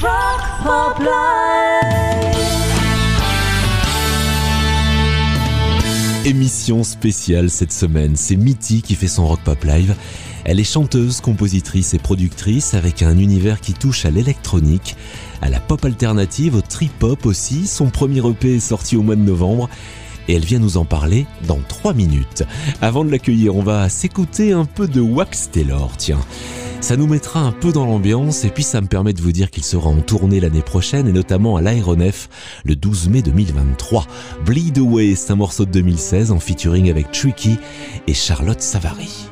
Rock Pop Live. Émission spéciale cette semaine, c'est Mitty qui fait son Rock Pop Live. Elle est chanteuse, compositrice et productrice avec un univers qui touche à l'électronique, à la pop alternative, au trip-hop aussi. Son premier EP est sorti au mois de novembre et elle vient nous en parler dans 3 minutes. Avant de l'accueillir, on va s'écouter un peu de Wax Taylor, tiens. Ça nous mettra un peu dans l'ambiance et puis ça me permet de vous dire qu'il sera en tournée l'année prochaine et notamment à l'Aéronef le 12 mai 2023. Bleed Away, c'est un morceau de 2016 en featuring avec Tricky et Charlotte Savary.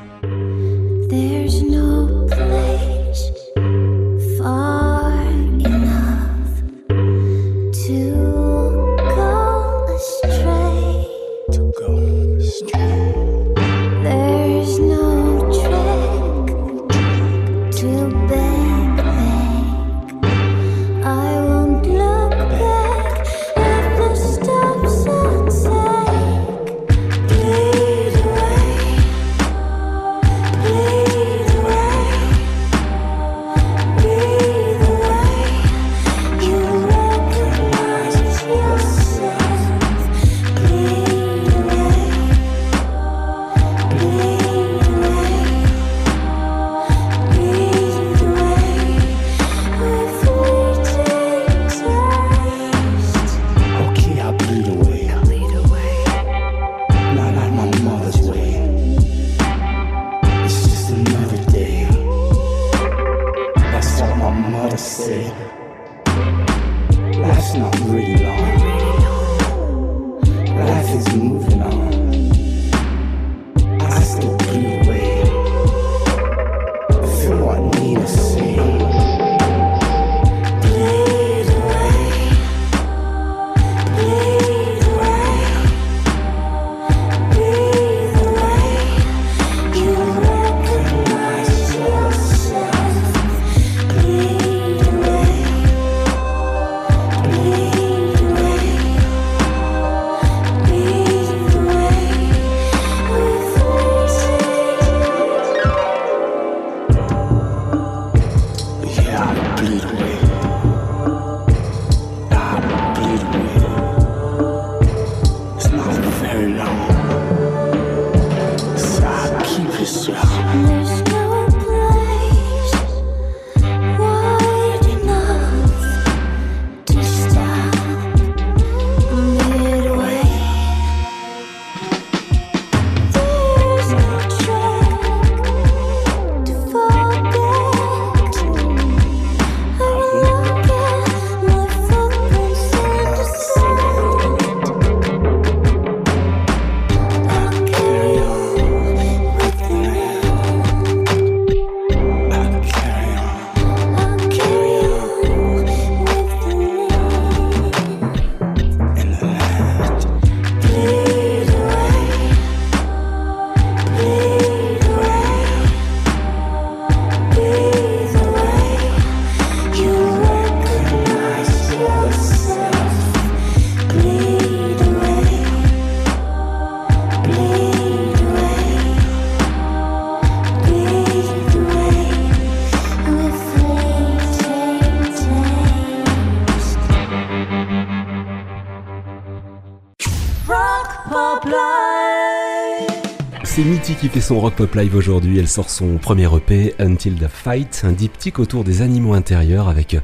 C'est Mitty qui fait son rock pop live aujourd'hui. Elle sort son premier EP, Until the Fight, un diptyque autour des animaux intérieurs avec euh,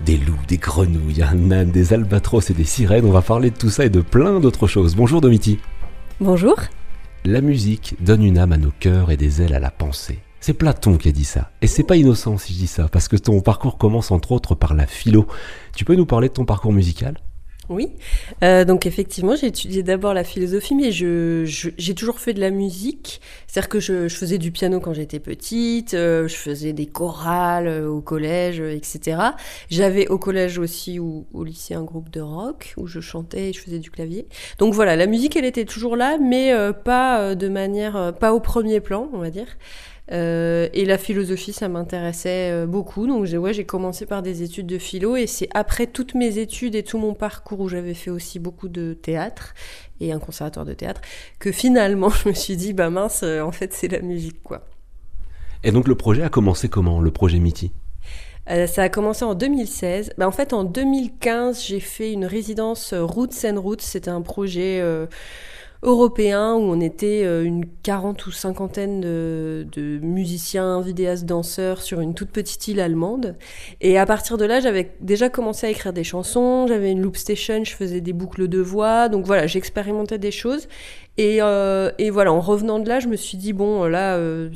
des loups, des grenouilles, un âne, des albatros et des sirènes. On va parler de tout ça et de plein d'autres choses. Bonjour Domiti. Bonjour. La musique donne une âme à nos cœurs et des ailes à la pensée. C'est Platon qui a dit ça. Et c'est pas innocent si je dis ça, parce que ton parcours commence entre autres par la philo. Tu peux nous parler de ton parcours musical? Oui. Euh, donc effectivement, j'ai étudié d'abord la philosophie, mais je, j'ai toujours fait de la musique. C'est-à-dire que je, je faisais du piano quand j'étais petite, euh, je faisais des chorales euh, au collège, euh, etc. J'avais au collège aussi ou au lycée un groupe de rock où je chantais et je faisais du clavier. Donc voilà, la musique, elle était toujours là, mais euh, pas de manière, pas au premier plan, on va dire. Euh, et la philosophie, ça m'intéressait euh, beaucoup. Donc j'ai ouais, j'ai commencé par des études de philo et c'est après toutes mes études et tout mon parcours où j'avais fait aussi beaucoup de théâtre et un conservatoire de théâtre que finalement je me suis dit bah mince, euh, en fait c'est la musique quoi. Et donc le projet a commencé comment, le projet Euh, ça a commencé en 2016. Bah, en fait, en 2015, j'ai fait une résidence Roots and Roots. C'était un projet euh, européen où on était euh, une quarante ou cinquantaine de, musiciens, vidéastes, danseurs sur une toute petite île allemande. Et à partir de là, j'avais déjà commencé à écrire des chansons. J'avais une loop station, je faisais des boucles de voix. Donc voilà, j'expérimentais des choses. Et, euh, et voilà, en revenant de là, je me suis dit, bon, là, euh,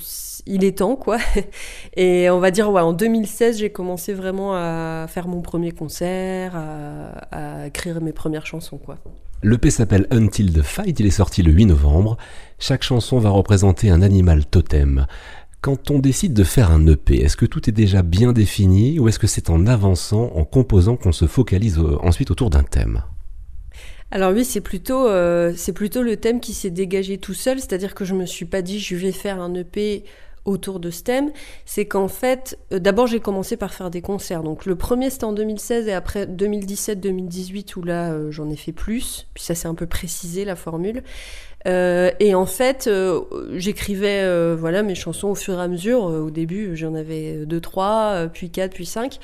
il est temps, quoi. Et on va dire, ouais, en 2016, j'ai commencé vraiment à faire mon premier concert, à écrire mes premières chansons, quoi. L'EP s'appelle Until the Fight, il est sorti le 8 novembre. Chaque chanson va représenter un animal totem. Quand on décide de faire un EP, est-ce que tout est déjà bien défini ou est-ce que c'est en avançant, en composant qu'on se focalise ensuite autour d'un thème? Alors oui, c'est plutôt, euh, c'est plutôt le thème qui s'est dégagé tout seul, c'est-à-dire que je me suis pas dit je vais faire un EP autour de ce thème, c'est qu'en fait, euh, d'abord j'ai commencé par faire des concerts. Donc le premier c'était en 2016 et après 2017-2018 où là euh, j'en ai fait plus, puis ça s'est un peu précisé la formule. Euh, et en fait, euh, j'écrivais euh, voilà mes chansons au fur et à mesure. Euh, au début, j'en avais deux, trois, euh, puis quatre, puis cinq.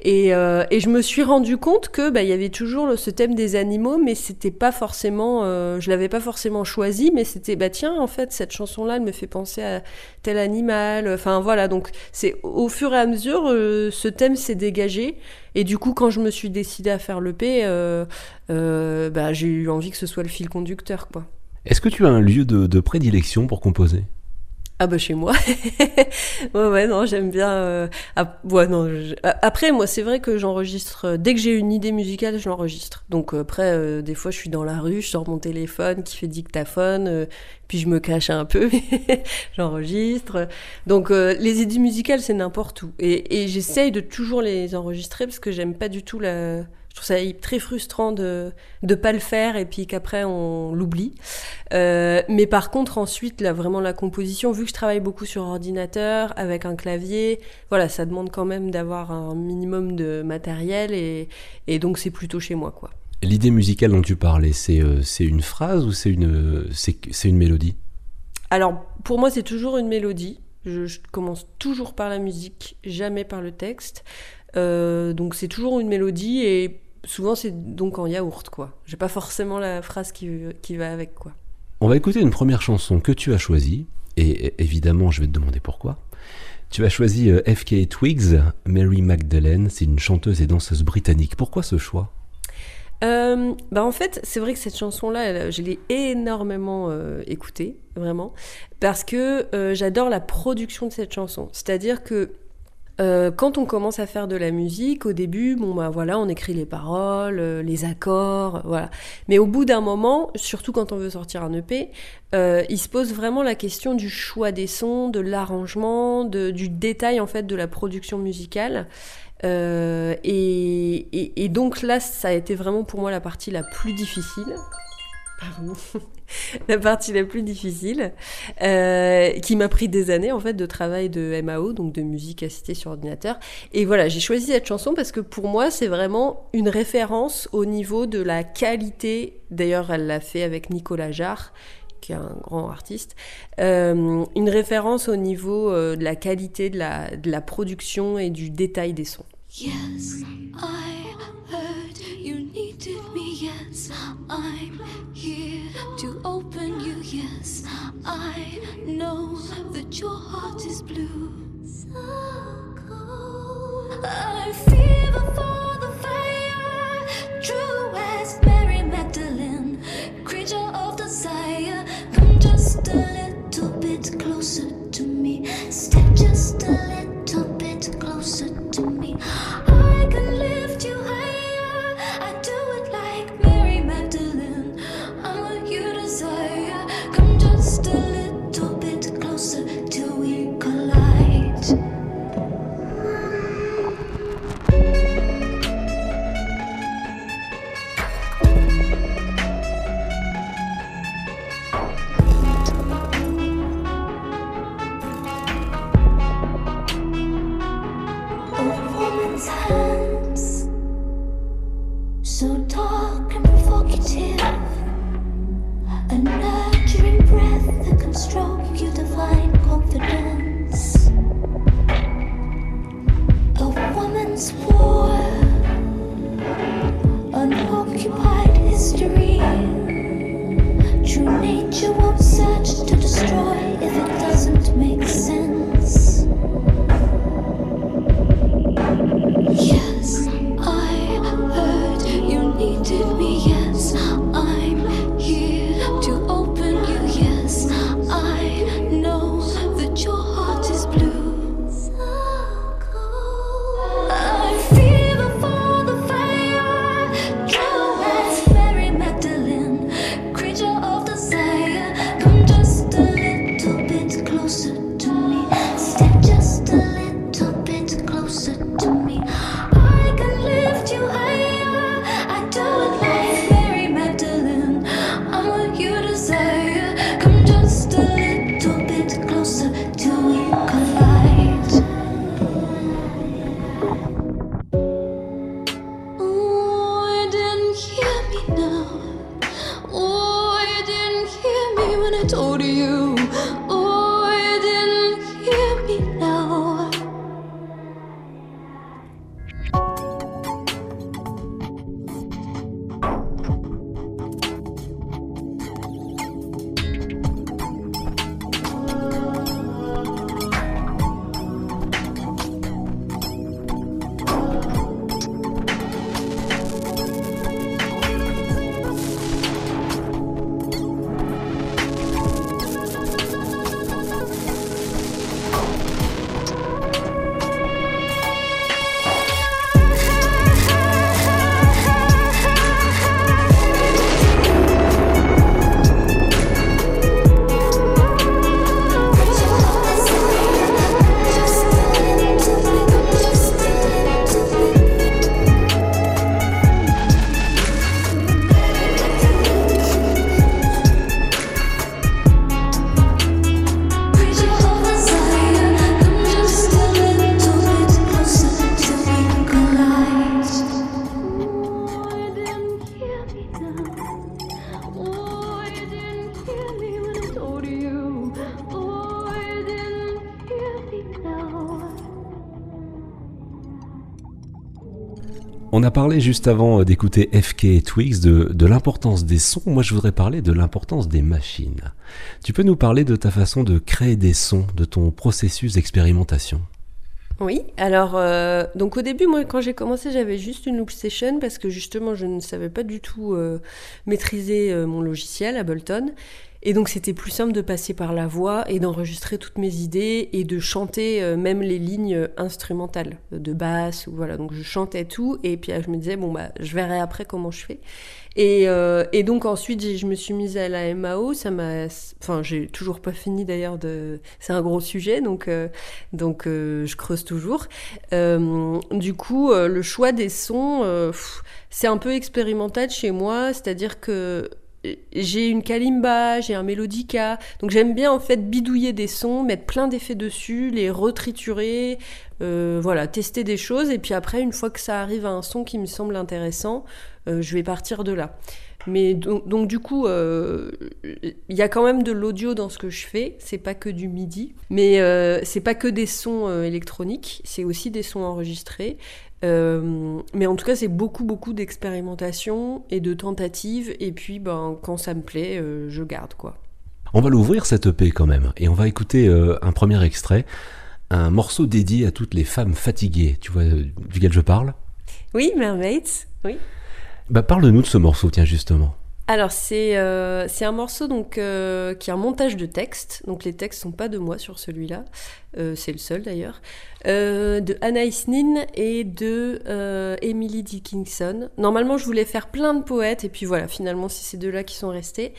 Et, euh, et je me suis rendu compte que bah, il y avait toujours le- ce thème des animaux, mais c'était pas forcément, euh, je l'avais pas forcément choisi, mais c'était bah tiens en fait cette chanson-là, elle me fait penser à tel animal. Enfin voilà, donc c'est au fur et à mesure euh, ce thème s'est dégagé. Et du coup, quand je me suis décidée à faire euh, euh, bah, j'ai eu envie que ce soit le fil conducteur, quoi. Est-ce que tu as un lieu de, de prédilection pour composer? Ah bah chez moi. ouais ouais non j'aime bien. euh, non, Après moi c'est vrai que j'enregistre euh, dès que j'ai une idée musicale je l'enregistre. Donc euh, après des fois je suis dans la rue je sors mon téléphone qui fait dictaphone puis je me cache un peu j'enregistre. Donc les idées musicales c'est n'importe où et, et j'essaye de toujours les enregistrer parce que j'aime pas du tout la. Je trouve ça très frustrant de de pas le faire et puis qu'après on l'oublie. Euh, mais par contre, ensuite, là, vraiment la composition, vu que je travaille beaucoup sur ordinateur, avec un clavier, voilà, ça demande quand même d'avoir un minimum de matériel et, et donc c'est plutôt chez moi, quoi. L'idée musicale dont tu parlais, c'est euh, une phrase ou c'est une, c'est une mélodie? Alors, pour moi, c'est toujours une mélodie. Je, je commence toujours par la musique, jamais par le texte. Euh, donc c'est toujours une mélodie et souvent c'est donc en yaourt, quoi. J'ai pas forcément la phrase qui, qui va avec, quoi. On va écouter une première chanson que tu as choisie, et évidemment, je vais te demander pourquoi. Tu as choisi euh, FK Twigs, Mary Magdalene, c'est une chanteuse et danseuse britannique. Pourquoi ce choix? Euh, bah en fait, c'est vrai que cette chanson-là, je l'ai énormément euh, écoutée, vraiment, parce que euh, j'adore la production de cette chanson. C'est-à-dire que euh, quand on commence à faire de la musique, au début, bon bah voilà, on écrit les paroles, euh, les accords, voilà. Mais au bout d'un moment, surtout quand on veut sortir un EP, euh, il se pose vraiment la question du choix des sons, de l'arrangement, du détail en fait de la production musicale. Et, et- et donc là, ça a été vraiment pour moi la partie la plus difficile. Pardon. la partie la plus difficile, euh, qui m'a pris des années en fait de travail de MAO, donc de musique assistée sur ordinateur. Et voilà, j'ai choisi cette chanson parce que pour moi, c'est vraiment une référence au niveau de la qualité. D'ailleurs, elle l'a fait avec Nicolas Jarre qui est un grand artiste, euh, une référence au niveau euh, de la qualité de la, de la production et du détail des sons. Yes, I heard you needed me. Yes, I'm here to open you. Yes, I know that your heart is blue. So cold. I fever for the fire, true as Mary Magdalene, creature of desire. Come just a little bit closer to me. Step just a little closer to me. I can lift you higher. I do parlé juste avant euh, d'écouter FK et Twix de, l'importance des sons. Moi, je voudrais parler de l'importance des machines. Tu peux nous parler de ta façon de créer des sons, de ton processus d'expérimentation? Oui, alors euh, donc au début, moi quand j'ai commencé, j'avais juste une loop station parce que justement je ne savais pas du tout euh, maîtriser mon logiciel Ableton. Et donc c'était plus simple de passer par la voix et d'enregistrer toutes mes idées et de chanter euh, même les lignes instrumentales de basse voilà. Donc je chantais tout et puis euh, je me disais bon bah je verrai après comment je fais. Et, euh, et donc ensuite je me suis mise à la MAO. Ça m'a, enfin j'ai toujours pas fini d'ailleurs de. C'est un gros sujet donc euh, donc euh, je creuse toujours. Euh, du coup euh, le choix des sons. euh, c'est un peu expérimental chez moi, c'est-à-dire que j'ai une kalimba, j'ai un mélodica, donc j'aime bien en fait bidouiller des sons, mettre plein d'effets dessus, les retriturer, euh, voilà, tester des choses, et puis après, une fois que ça arrive à un son qui me semble intéressant, euh, je vais partir de là. Mais donc, du coup, euh, il y a quand même de l'audio dans ce que je fais. C'est pas que du MIDI, mais c'est pas que des sons électroniques. C'est aussi des sons enregistrés. Euh, mais en tout cas, c'est beaucoup, beaucoup d'expérimentation et de tentatives. Et puis, ben, quand ça me plaît, euh, je garde quoi. On va l'ouvrir cette EP quand même, et on va écouter euh, un premier extrait, un morceau dédié à toutes les femmes fatiguées. Tu vois euh, duquel je parle? Oui, Mermaids. Oui. Bah parle-nous de ce morceau, tiens justement. Alors c'est euh, c'est un morceau donc euh, qui est un montage de textes. Donc les textes sont pas de moi sur celui-là. Euh, c'est le seul d'ailleurs. De Anaïs Nin et de Emily Dickinson. Normalement je voulais faire plein de poètes et puis voilà finalement c'est ces deux-là qui sont restés.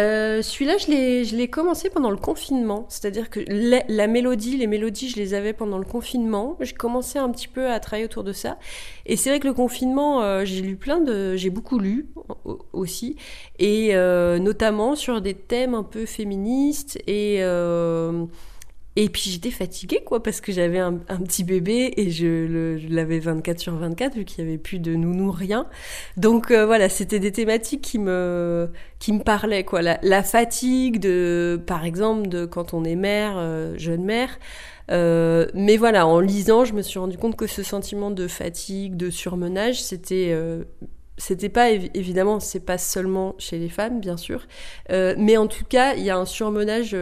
Euh, Celui-là, je l'ai, commencé pendant le confinement, c'est-à-dire que la, mélodie, les mélodies, je les avais pendant le confinement. J'ai commencé un petit peu à travailler autour de ça, et c'est vrai que le confinement, euh, j'ai lu plein de, j'ai beaucoup lu au- aussi, et euh, notamment sur des thèmes un peu féministes et euh, et puis j'étais fatiguée, quoi, parce que j'avais un, petit bébé et je, l'avais 24 sur 24, vu qu'il n'y avait plus de nounou, rien. Donc euh, voilà, c'était des thématiques qui me, qui me parlaient, quoi. La, fatigue, de, par exemple, de quand on est mère, euh, jeune mère. Euh, mais voilà, en lisant, je me suis rendu compte que ce sentiment de fatigue, de surmenage, c'était. c'était pas évi- évidemment, c'est pas seulement chez les femmes, bien sûr, mais en tout cas, il y a un surmenage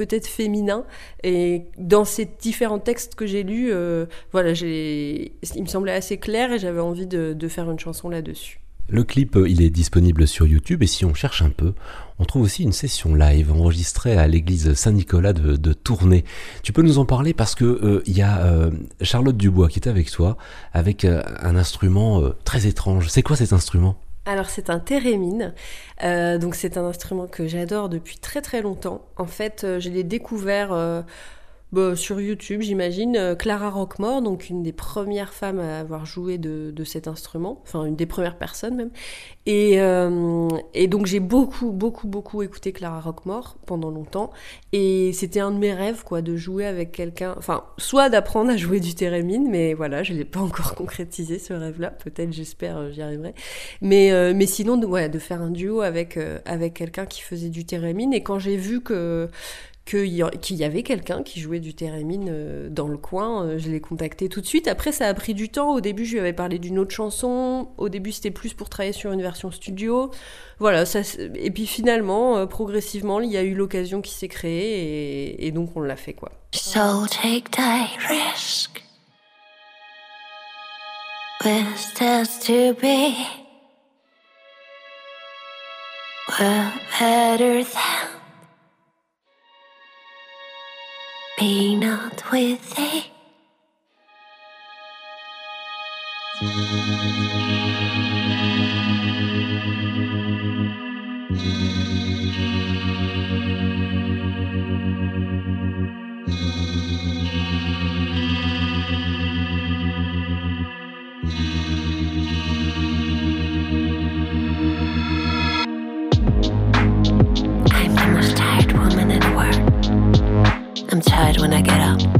peut-être féminin. Et dans ces différents textes que j'ai lus, euh, voilà, il me semblait assez clair et j'avais envie de, faire une chanson là-dessus. Le clip, euh, il est disponible sur YouTube et si on cherche un peu, on trouve aussi une session live enregistrée à l'église Saint-Nicolas de, de Tournai. Tu peux nous en parler parce que euh, il y a Charlotte Dubois qui est avec toi avec un instrument très étrange. C'est quoi cet instrument? Alors c'est un thérémine, Euh, donc c'est un instrument que j'adore depuis très très longtemps. En fait, euh, je l'ai découvert euh, bah, sur YouTube, j'imagine. Euh, Clara Rockmore, donc une des premières femmes à avoir joué de, cet instrument, enfin une des premières personnes même. Et, euh, donc j'ai beaucoup beaucoup beaucoup écouté Clara Rockmore pendant longtemps. Et c'était un de mes rêves, quoi, de jouer avec quelqu'un. Enfin, soit d'apprendre à jouer du thérémine, mais voilà, je l'ai pas encore concrétisé ce rêve-là. Peut-être, j'espère, euh, j'y arriverai. Mais, sinon, de, ouais, de faire un duo avec, avec quelqu'un qui faisait du thérémine. Et quand j'ai vu que qu'il y, avait quelqu'un qui jouait du thérémine euh, dans le coin, euh, je l'ai contacté tout de suite. Après, ça a pris du temps. Au début, je lui avais parlé d'une autre chanson. Au début, c'était plus pour travailler sur une version studio. Voilà, ça, et puis finalement, euh, progressivement, il y a eu l'occasion qui s'est créée et, donc on l'a fait, quoi. So take thy risk. To be. Better than be not with thee. I'm when I get up.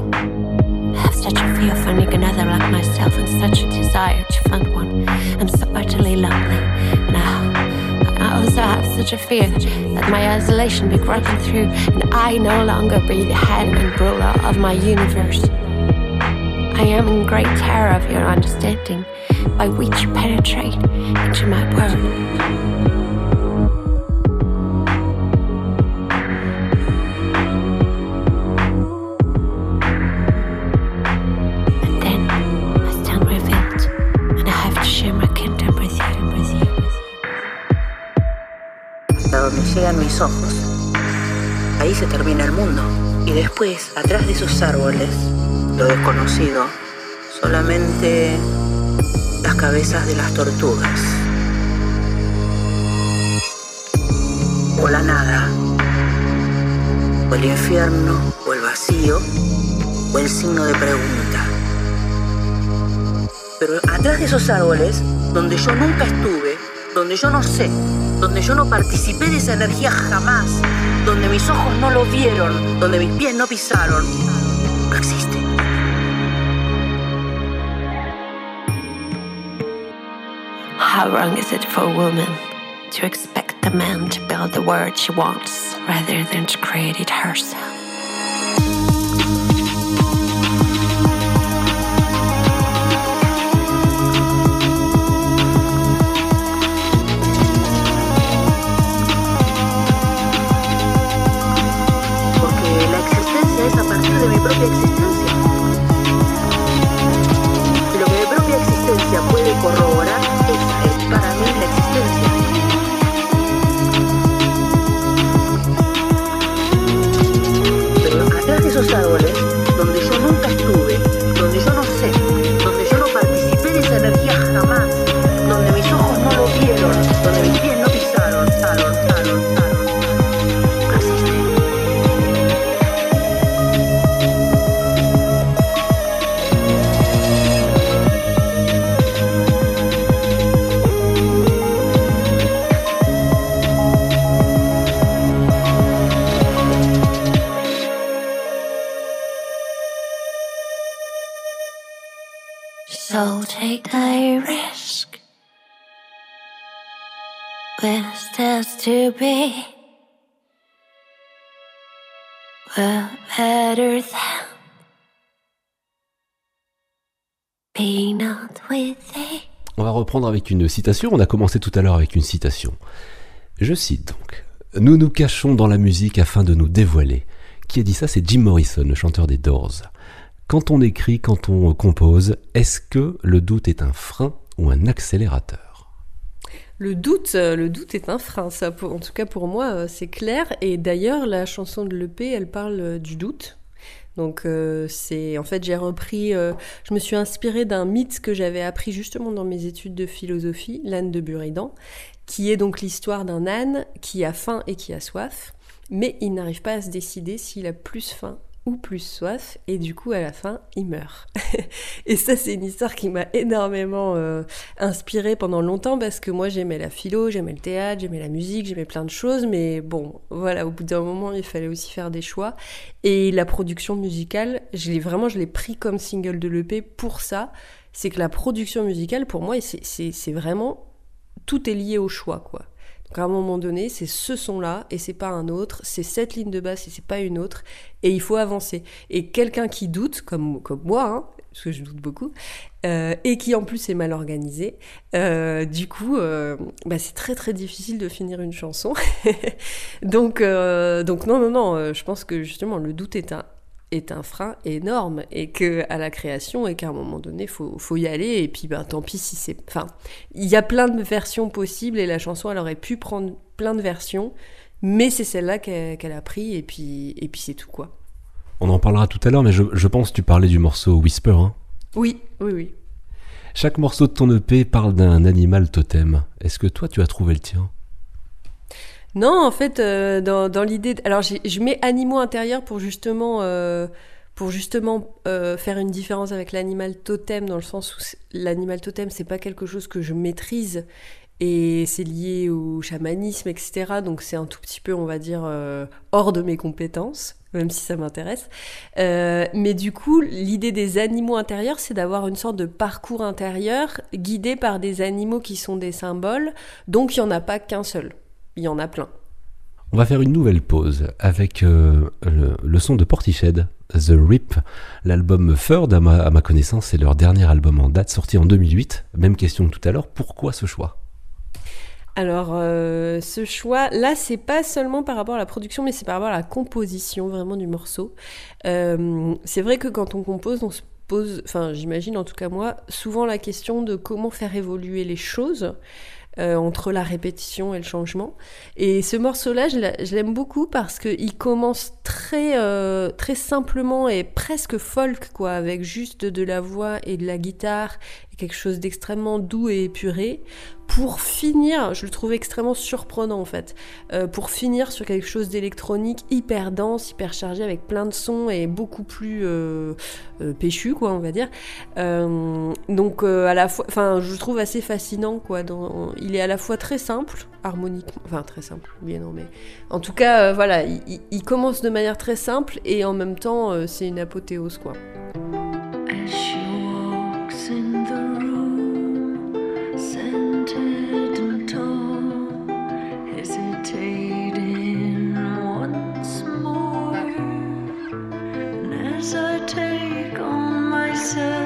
I have such a fear of finding another like myself, and such a desire to find one. I'm so utterly lonely, and I, I also have such a fear that my isolation be broken through, and I no longer be the head and ruler of my universe. I am in great terror of your understanding, by which you penetrate into my world. Ojos. Ahí se termina el mundo. Y después, atrás de esos árboles, lo desconocido, solamente las cabezas de las tortugas. O la nada. O el infierno, o el vacío, o el signo de pregunta. Pero atrás de esos árboles, donde yo nunca estuve, donde yo no sé, donde yo no participé de esa energía jamás, donde mis ojos no lo vieron, donde mis pies no pisaron, no existe. How wrong is it for a woman to expect a man to build the world she wants rather than to create it herself? On va reprendre avec une citation. On a commencé tout à l'heure avec une citation. Je cite donc. Nous nous cachons dans la musique afin de nous dévoiler. Qui a dit ça? C'est Jim Morrison, le chanteur des Doors. Quand on écrit, quand on compose, est-ce que le doute est un frein ou un accélérateur? Le doute, euh, le doute est un frein, ça. en tout cas pour moi, euh, c'est clair. Et d'ailleurs, la chanson de l'EP, elle parle euh, du doute. Donc euh, c'est, en fait, j'ai repris, euh, je me suis inspirée d'un mythe que j'avais appris justement dans mes études de philosophie, l'âne de Buridan, qui est donc l'histoire d'un âne qui a faim et qui a soif, mais il n'arrive pas à se décider s'il a plus faim ou plus soif, et du coup, à la fin, il meurt. et ça, c'est une histoire qui m'a énormément euh, inspirée pendant longtemps, parce que moi, j'aimais la philo, j'aimais le théâtre, j'aimais la musique, j'aimais plein de choses, mais bon, voilà, au bout d'un moment, il fallait aussi faire des choix. Et la production musicale, je l'ai vraiment, je l'ai pris comme single de l'EP pour ça, c'est que la production musicale, pour moi, c'est- vraiment, tout est lié au choix, quoi. Donc à un moment donné, c'est ce son-là et c'est pas un autre, c'est cette ligne de basse et c'est pas une autre, et il faut avancer. Et quelqu'un qui doute, comme, comme moi, hein, ce que je doute beaucoup, euh, et qui en plus est mal organisé. Euh, du coup, euh, bah, c'est très très difficile de finir une chanson. donc, donc non, non, non, je pense que justement le doute est un, est un frein énorme et que à la création et qu'à un moment donné faut, faut y aller et puis ben tant pis si c'est enfin il y a plein de versions possibles et la chanson elle aurait pu prendre plein de versions mais c'est celle-là qu'elle qu'elle a pris et puis et puis c'est tout quoi On en parlera tout à l'heure, mais je, je pense que tu parlais du morceau Whisper. hein. oui oui oui Chaque morceau de ton EP parle d'un animal totem. Est-ce que toi, tu as trouvé le tien? Non, en fait, euh, dans, l'idée. Alors, je mets animaux intérieurs pour justement, euh, pour justement euh, faire une différence avec l'animal totem, dans le sens où l'animal totem, c'est pas quelque chose que je maîtrise et c'est lié au chamanisme, etc. Donc, c'est un tout petit peu, on va dire, hors de mes compétences, même si ça m'intéresse. Mais du coup, l'idée des animaux intérieurs, c'est d'avoir une sorte de parcours intérieur guidé par des animaux qui sont des symboles. Donc, il n'y en a pas qu'un seul. Il y en a plein. On va faire une nouvelle pause avec euh, le, le son de Portiched, The Rip. L'album à ma, à ma connaissance, c'est leur dernier album en date, sorti en 2008. Même question que tout à l'heure, pourquoi ce choix? Alors, euh, ce choix, là, c'est pas seulement par rapport à la production, mais c'est par rapport à la composition vraiment du morceau. Euh, c'est vrai que quand on compose, on se pose, enfin, j'imagine en tout cas moi, souvent la question de comment faire évoluer les choses. Euh, entre la répétition et le changement. Et ce morceau-là, je l'a- je l'aime beaucoup parce qu'il commence très, euh, très simplement et presque folk, quoi, avec juste de la voix et de la guitare, quelque chose d'extrêmement doux et épuré, pour finir, je le trouve extrêmement surprenant en fait, euh, pour finir sur quelque chose d'électronique hyper dense, hyper chargé, avec plein de sons et beaucoup plus euh, euh, péchu, quoi, on va dire. Donc à la fois, enfin, je le trouve assez fascinant, quoi. Il est à la fois très simple, harmoniquement, enfin très simple, bien non, mais en tout cas, voilà, il, commence de manière très simple et en même temps, c'est une apothéose, quoi. On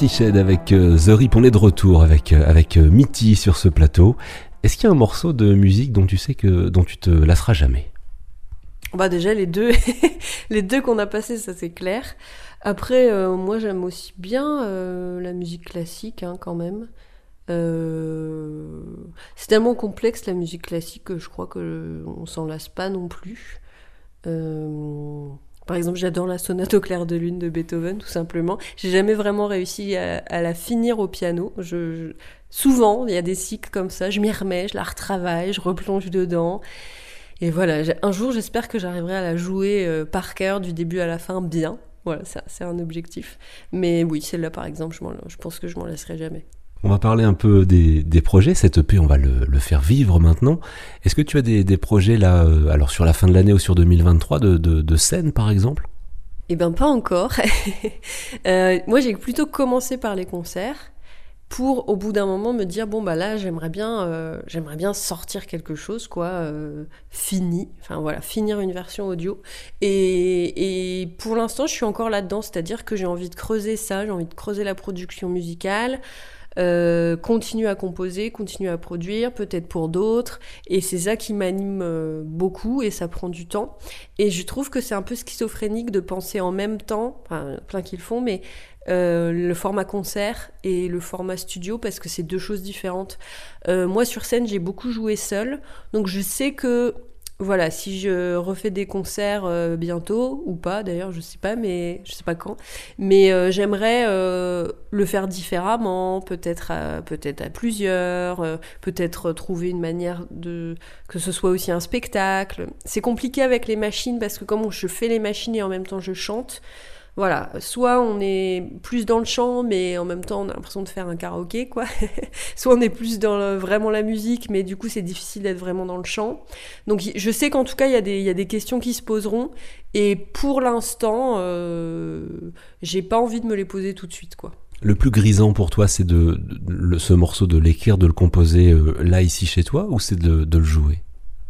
Avec euh, The Rip, on est de retour avec, euh, avec euh, Mitty sur ce plateau. Est-ce qu'il y a un morceau de musique dont tu sais que dont tu te lasseras jamais? Bah déjà les deux, les deux qu'on a passés, ça c'est clair. Après, moi j'aime aussi bien la musique classique hein, quand même. C'est tellement complexe la musique classique que je crois que on s'en lasse pas non plus. Par exemple, j'adore la sonate au clair de lune de Beethoven, tout simplement. J'ai jamais vraiment réussi à, la finir au piano. Je, souvent, il y a des cycles comme ça. Je m'y remets, je la retravaille, je replonge dedans. Et voilà, un jour, j'espère que j'arriverai à la jouer euh, par cœur du début à la fin bien. Voilà, c'est un objectif. Mais oui, celle-là, par exemple, je, je pense que je m'en laisserai jamais. On va parler un peu des, projets. Cette EP, on va le, faire vivre maintenant. Est-ce que tu as des, projets là, euh, alors sur la fin de l'année ou sur 2023, de, de, scène par exemple? Eh ben pas encore. Euh, moi j'ai plutôt commencé par les concerts pour au bout d'un moment me dire bon bah là j'aimerais bien euh, j'aimerais bien sortir quelque chose quoi fini enfin voilà finir une version audio et, et pour l'instant je suis encore là dedans c'est à dire que j'ai envie de creuser ça j'ai envie de creuser la production musicale euh, continuer à composer, continuer à produire, peut-être pour d'autres. Et c'est ça qui m'anime euh, beaucoup et ça prend du temps. Et je trouve que c'est un peu schizophrénique de penser en même temps, enfin, plein qu'ils font, mais euh, le format concert et le format studio parce que c'est deux choses différentes. Moi sur scène j'ai beaucoup joué seul, donc je sais que voilà, si je refais des concerts euh, bientôt ou pas, d'ailleurs, je sais pas, mais je sais pas quand. Mais euh, j'aimerais euh, le faire différemment, peut-être à, peut-être à plusieurs, peut-être trouver une manière de que ce soit aussi un spectacle. C'est compliqué avec les machines parce que comme je fais les machines et en même temps je chante, voilà, soit on est plus dans le chant, mais en même temps on a l'impression de faire un karaoké, quoi. soit on est plus dans vraiment la musique, mais du coup c'est difficile d'être vraiment dans le chant. Donc je sais qu'en tout cas il y, a des- questions qui se poseront, et pour l'instant, euh, j'ai pas envie de me les poser tout de suite, quoi. Le plus grisant pour toi, c'est de, ce morceau de l'écrire, de le composer euh, là, ici, chez toi, ou c'est de le jouer?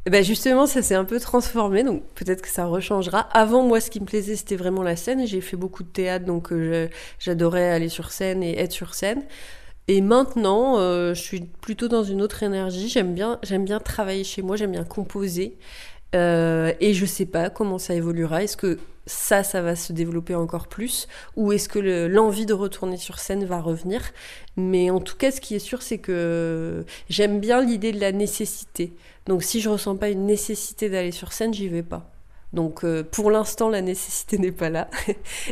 Eh ben justement, ça s'est un peu transformé, donc peut-être que ça rechangera. Avant, moi, ce qui me plaisait, c'était vraiment la scène. J'ai fait beaucoup de théâtre, donc euh, j'adorais aller sur scène et être sur scène. Et maintenant, euh, je suis plutôt dans une autre énergie. J'aime bien, j'aime bien travailler chez moi, j'aime bien composer. Euh, et je sais pas comment ça évoluera. Est-ce que ça, ça va se développer encore plus Ou est-ce que le- l'envie de retourner sur scène va revenir? Mais en tout cas, ce qui est sûr, c'est que j'aime bien l'idée de la nécessité. Donc si je ressens pas une nécessité d'aller sur scène, j'y vais pas. Donc euh, pour l'instant, la nécessité n'est pas là.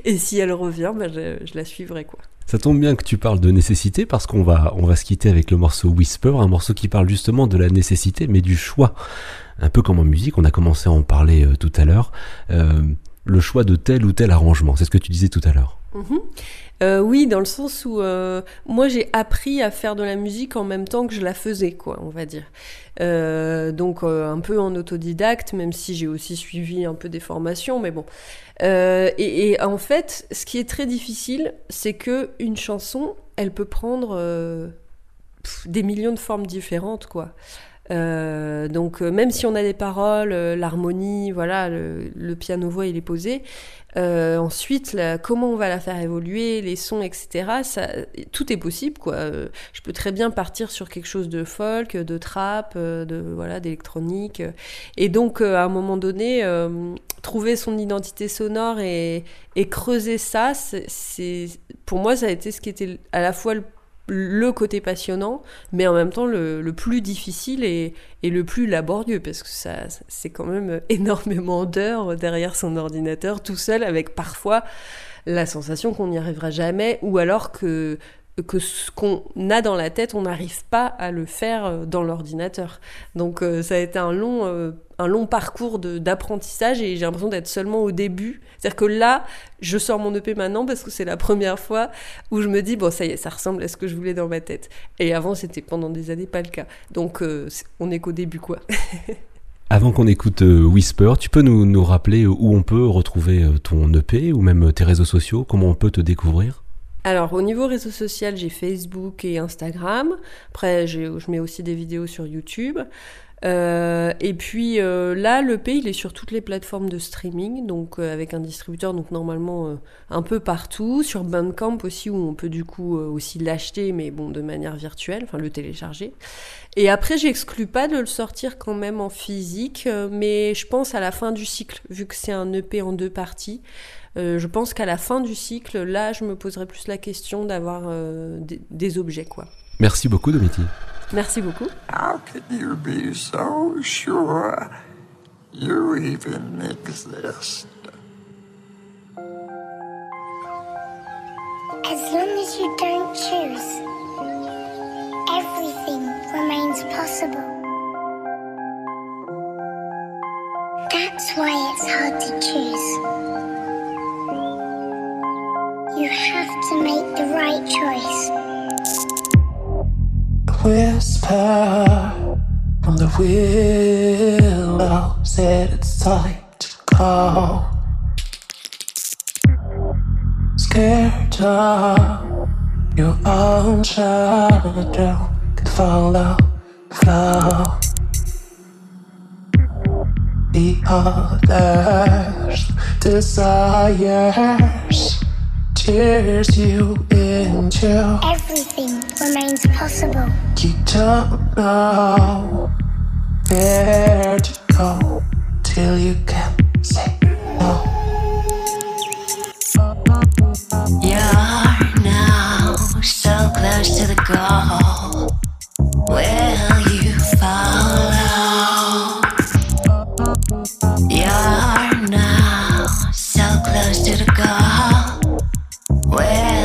Et si elle revient, bah, je la suivrai quoi. Ça tombe bien que tu parles de nécessité parce qu'on va, on va se quitter avec le morceau Whisper, un morceau qui parle justement de la nécessité mais du choix. Un peu comme en musique, on a commencé à en parler euh, tout à l'heure. Euh, le choix de tel ou tel arrangement, c'est ce que tu disais tout à l'heure. Mhm. Euh, oui, dans le sens où euh, moi j'ai appris à faire de la musique en même temps que je la faisais, quoi, on va dire. Euh, donc un peu en autodidacte, même si j'ai aussi suivi un peu des formations, mais bon. Et, en fait, ce qui est très difficile, c'est que une chanson, elle peut prendre des millions de formes différentes, quoi. Euh, donc euh, même si on a des paroles, euh, l'harmonie, voilà, le, le piano-voix il est posé, ensuite, comment on va la faire évoluer, les sons, etc. Ça, tout est possible, quoi. Je peux très bien partir sur quelque chose de folk, de trap, de voilà, d'électronique. Et donc, à un moment donné, trouver son identité sonore et, et creuser ça, c'est- pour moi, ça a été ce qui était à la fois le, le côté passionnant, mais en même temps le, le plus difficile et, et le plus laborieux, parce que ça, c'est quand même énormément d'heures derrière son ordinateur, tout seul, avec parfois la sensation qu'on n'y arrivera jamais, ou alors que, que ce qu'on a dans la tête, on n'arrive pas à le faire euh, dans l'ordinateur. Donc euh, ça a été un long, euh, un long parcours d'apprentissage et j'ai l'impression d'être seulement au début. C'est-à-dire que là, je sors mon EP maintenant parce que c'est la première fois où je me dis, bon, ça y est, ça ressemble à ce que je voulais dans ma tête. Et avant, c'était pendant des années pas le cas. Donc euh, on est qu'au début, quoi. Avant qu'on écoute euh, Whisper, tu peux nous, nous rappeler où on peut retrouver euh, ton EP ou même euh, tes réseaux sociaux, comment on peut te découvrir? Alors, au niveau réseau social, j'ai Facebook et Instagram. Après, je mets aussi des vidéos sur YouTube. Euh, et puis euh, là, le P, il est sur toutes les plateformes de streaming, donc euh, avec un distributeur, donc normalement un peu partout, sur Bandcamp aussi, où on peut du coup aussi l'acheter, mais bon, de manière virtuelle, enfin le télécharger. Et après, j'exclus pas de le sortir quand même en physique, mais je pense à la fin du cycle, vu que c'est un EP en deux parties. je pense qu'à la fin du cycle, là, je me poserai plus la question d'avoir des, des objets, quoi. Merci beaucoup, Domiti. Merci beaucoup. How can you be so sure you even exist? As long as you don't choose, everything remains possible. That's why it's hard to choose. You have to make the right choice. Whisper from the willow said it's time to go. Scared of your own shadow could follow flow. The others' desires tears you into. Everything remains possible. You don't know where to go till you can say no. You're now so close to the goal. Will you follow? You're now so close to the goal. Will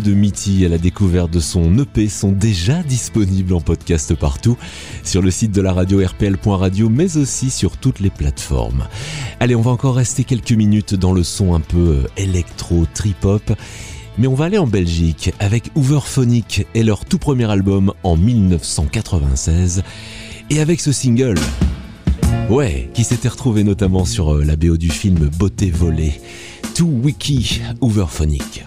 De Mitty à la découverte de son EP sont déjà disponibles en podcast partout, sur le site de la radio rpl.radio, mais aussi sur toutes les plateformes. Allez, on va encore rester quelques minutes dans le son un peu euh, électro, trip-hop. Mais on va aller en Belgique avec Hooverphonic et leur tout premier album en 1996. Et avec ce single, ouais, qui s'était retrouvé notamment sur euh, la BO du film Beauté volée, tout wiki Hooverphonic.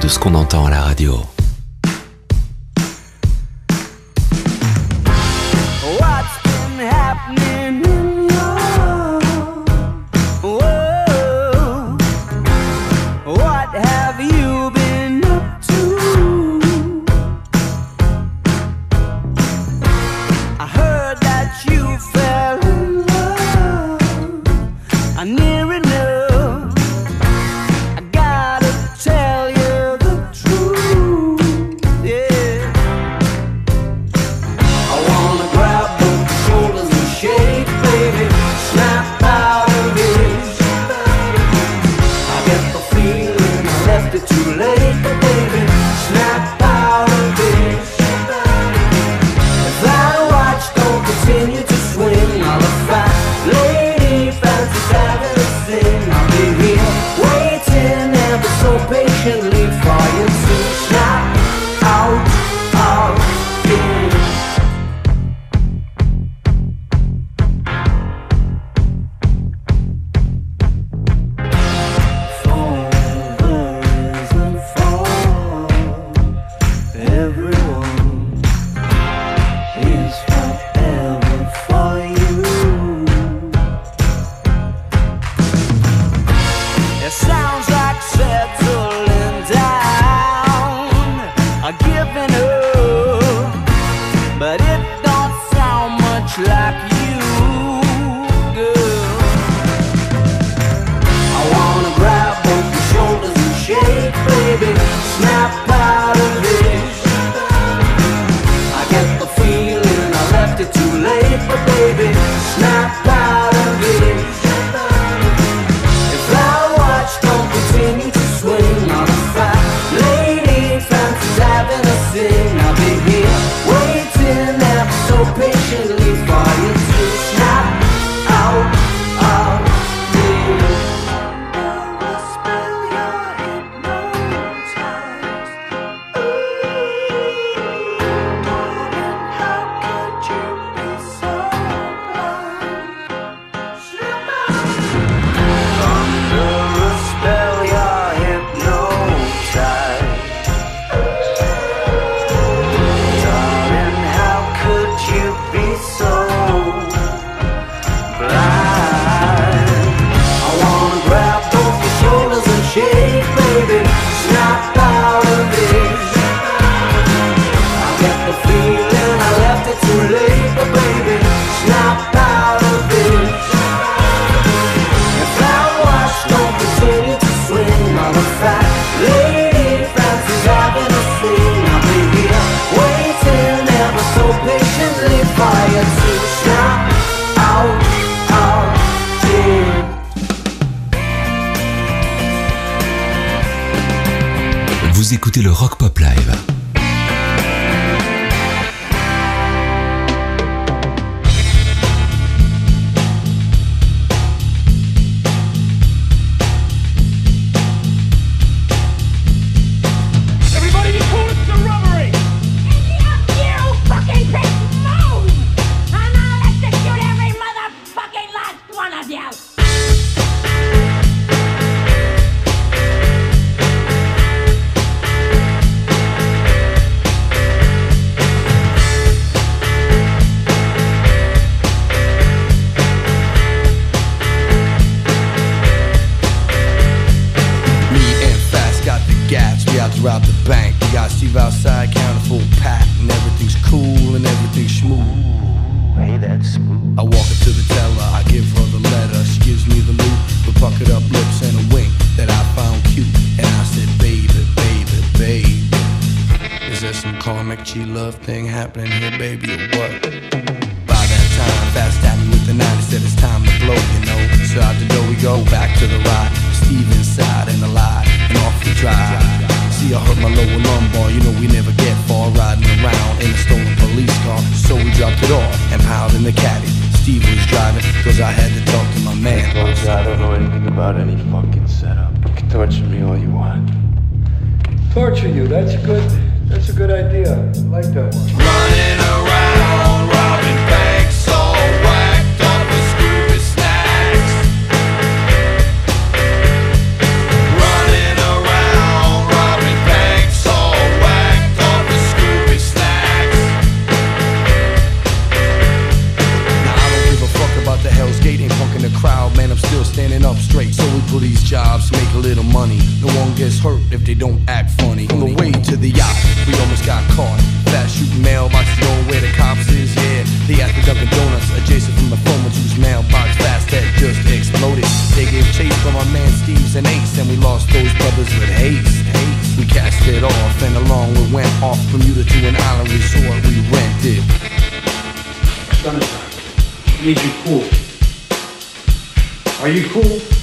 De ce qu'on entend à la radio. snap. Need you cool. Are you cool?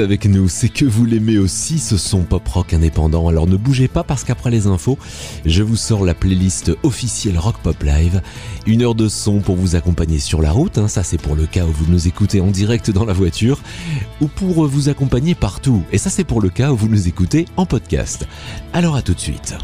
avec nous, c'est que vous l'aimez aussi, ce son pop rock indépendant. Alors ne bougez pas parce qu'après les infos, je vous sors la playlist officielle Rock Pop Live. Une heure de son pour vous accompagner sur la route, hein, ça c'est pour le cas où vous nous écoutez en direct dans la voiture, ou pour vous accompagner partout, et ça c'est pour le cas où vous nous écoutez en podcast. Alors à tout de suite.